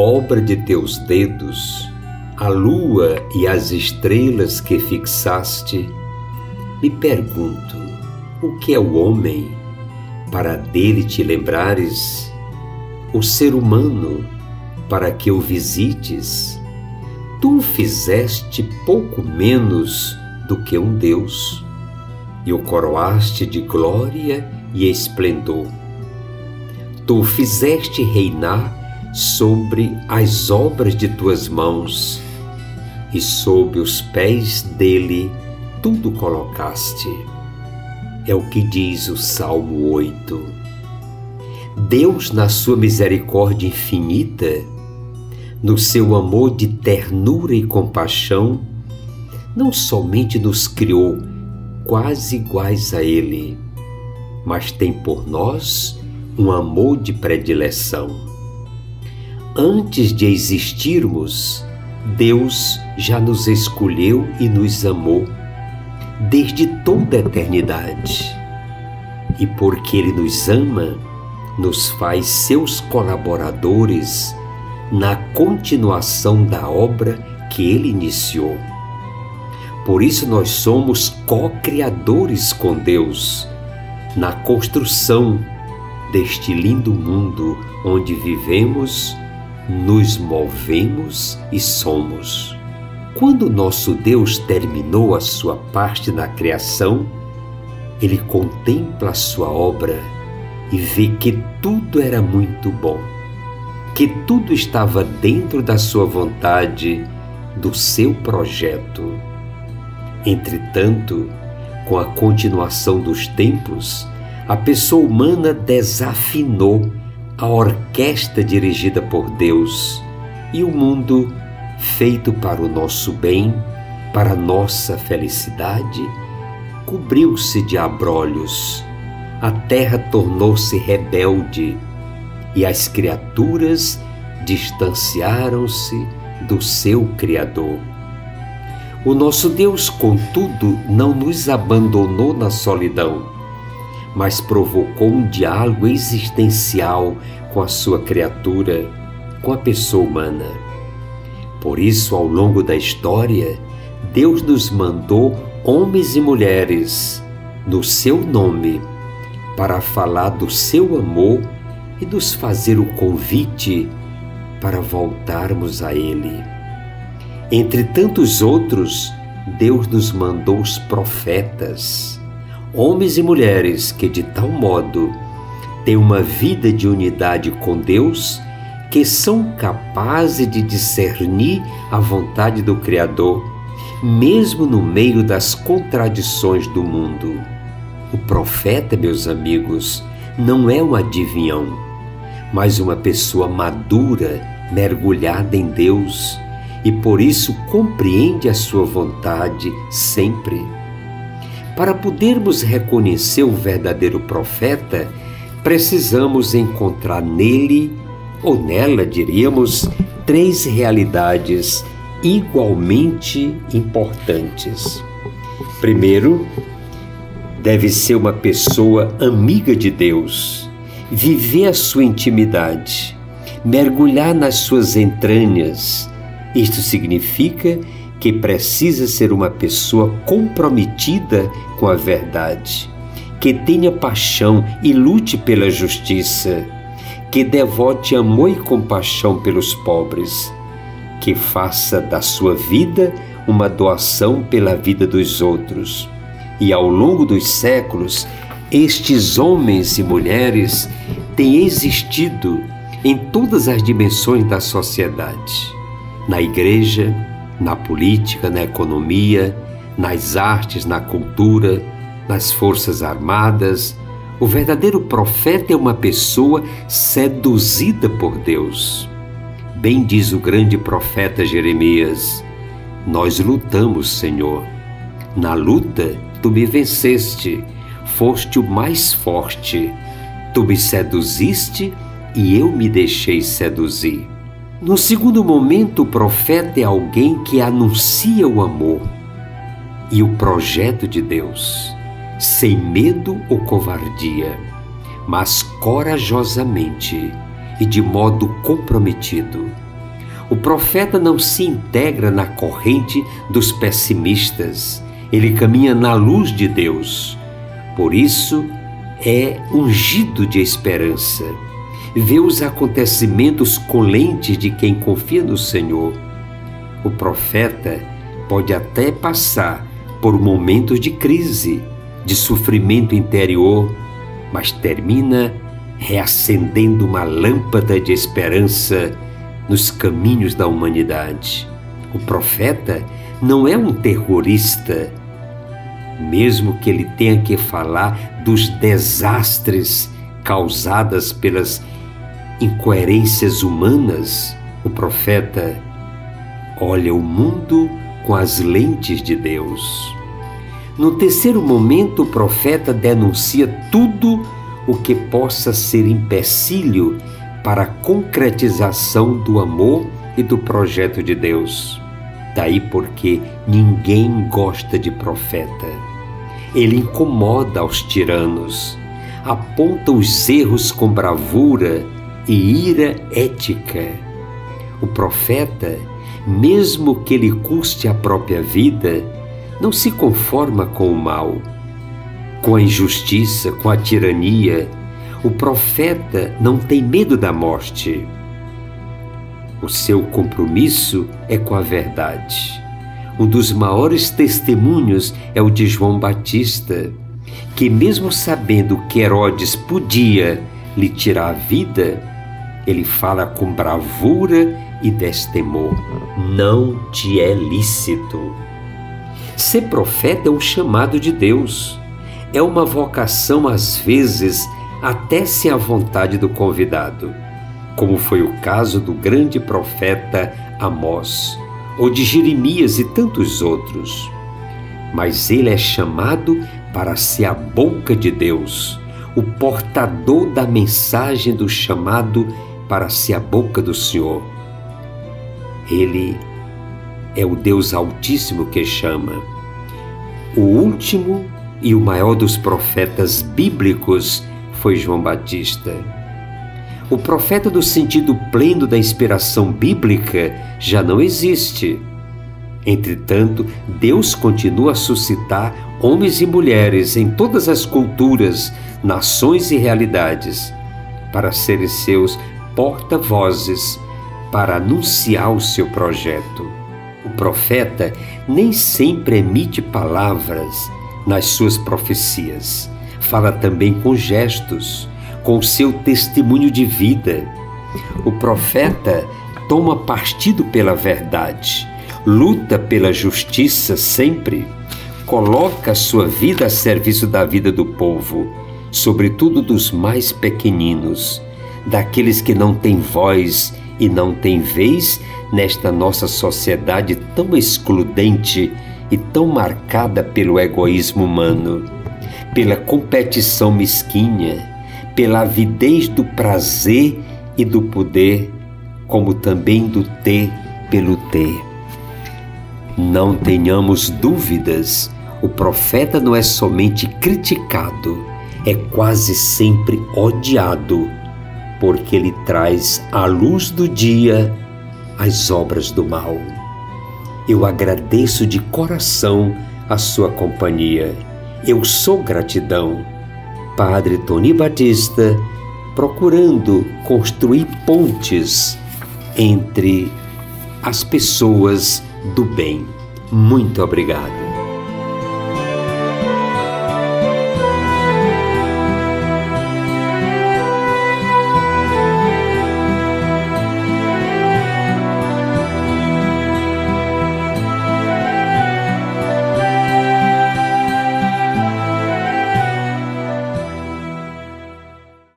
obra de teus dedos, a lua e as estrelas que fixaste, me pergunto: o que é o homem para dele te lembrares? O ser humano para que o visites? Tu fizeste pouco menos do que um Deus e o coroaste de glória e esplendor. Tu fizeste reinar sobre as obras de tuas mãos, e sob os pés dele tudo colocaste. É o que diz o Salmo 8. Deus, na sua misericórdia infinita, no seu amor de ternura e compaixão, não somente nos criou quase iguais a Ele, mas tem por nós um amor de predileção antes de existirmos, Deus já nos escolheu e nos amou desde toda a eternidade. E porque Ele nos ama, nos faz seus colaboradores na continuação da obra que Ele iniciou. Por isso nós somos co-criadores com Deus na construção deste lindo mundo onde vivemos nos movemos e somos. Quando nosso Deus terminou a sua parte na criação, ele contempla a sua obra e vê que tudo era muito bom, que tudo estava dentro da sua vontade, do seu projeto. Entretanto, com a continuação dos tempos, a pessoa humana desafinou a orquestra dirigida por Deus e o mundo feito para o nosso bem, para nossa felicidade, cobriu-se de abrolhos. A terra tornou-se rebelde e as criaturas distanciaram-se do seu Criador. O nosso Deus, contudo, não nos abandonou na solidão mas provocou um diálogo existencial com a sua criatura, com a pessoa humana. Por isso, ao longo da história, Deus nos mandou homens e mulheres no seu nome para falar do seu amor e nos fazer o convite para voltarmos a Ele. Entre tantos outros, Deus nos mandou os profetas homens e mulheres que de tal modo têm uma vida de unidade com Deus que são capazes de discernir a vontade do Criador, mesmo no meio das contradições do mundo. O profeta, meus amigos, não é um adivinhão, mas uma pessoa madura, mergulhada em Deus e por isso compreende a sua vontade sempre. Para podermos reconhecer o verdadeiro profeta, precisamos encontrar nele, ou nela, diríamos, três realidades igualmente importantes. Primeiro, deve ser uma pessoa amiga de Deus, viver a sua intimidade, mergulhar nas suas entranhas. Isto significa que precisa ser uma pessoa comprometida com a verdade, que tenha paixão e lute pela justiça, que devote amor e compaixão pelos pobres, que faça da sua vida uma doação pela vida dos outros. E ao longo dos séculos, estes homens e mulheres têm existido em todas as dimensões da sociedade, na igreja, na política, na economia, nas artes, na cultura, nas forças armadas O verdadeiro profeta é uma pessoa seduzida por Deus. Bem diz o grande profeta Jeremias: Nós lutamos, Senhor. Na luta, tu me venceste, foste o mais forte. Tu me seduziste e eu me deixei seduzir. No segundo momento, o profeta é alguém que anuncia o amor e o projeto de Deus, sem medo ou covardia, mas corajosamente e de modo comprometido. O profeta não se integra na corrente dos pessimistas, ele caminha na luz de Deus. Por isso, é ungido de esperança vê os acontecimentos colentes de quem confia no Senhor. O profeta pode até passar por momentos de crise, de sofrimento interior, mas termina reacendendo uma lâmpada de esperança nos caminhos da humanidade. O profeta não é um terrorista, mesmo que ele tenha que falar dos desastres causadas pelas incoerências humanas, o profeta olha o mundo com as lentes de Deus. No terceiro momento, o profeta denuncia tudo o que possa ser empecilho para a concretização do amor e do projeto de Deus. Daí porque ninguém gosta de profeta. Ele incomoda aos tiranos, aponta os erros com bravura e ira ética. O profeta, mesmo que lhe custe a própria vida, não se conforma com o mal, com a injustiça, com a tirania. O profeta não tem medo da morte. O seu compromisso é com a verdade. Um dos maiores testemunhos é o de João Batista, que, mesmo sabendo que Herodes podia lhe tirar a vida, ele fala com bravura e destemor: Não te é lícito. Ser profeta é um chamado de Deus. É uma vocação, às vezes, até se a vontade do convidado, como foi o caso do grande profeta Amós, ou de Jeremias e tantos outros. Mas ele é chamado para ser a boca de Deus, o portador da mensagem do chamado para ser a boca do Senhor. Ele é o Deus Altíssimo que chama. O último e o maior dos profetas bíblicos foi João Batista. O profeta do sentido pleno da inspiração bíblica já não existe. Entretanto, Deus continua a suscitar homens e mulheres em todas as culturas, nações e realidades para serem seus porta-vozes para anunciar o seu projeto. O profeta nem sempre emite palavras nas suas profecias. Fala também com gestos, com seu testemunho de vida. O profeta toma partido pela verdade, luta pela justiça sempre, coloca sua vida a serviço da vida do povo, sobretudo dos mais pequeninos daqueles que não têm voz e não têm vez nesta nossa sociedade tão excludente e tão marcada pelo egoísmo humano, pela competição mesquinha, pela avidez do prazer e do poder, como também do ter pelo ter. Não tenhamos dúvidas, o profeta não é somente criticado, é quase sempre odiado porque ele traz à luz do dia as obras do mal. Eu agradeço de coração a sua companhia. Eu sou gratidão. Padre Tony Batista, procurando construir pontes entre as pessoas do bem. Muito obrigado.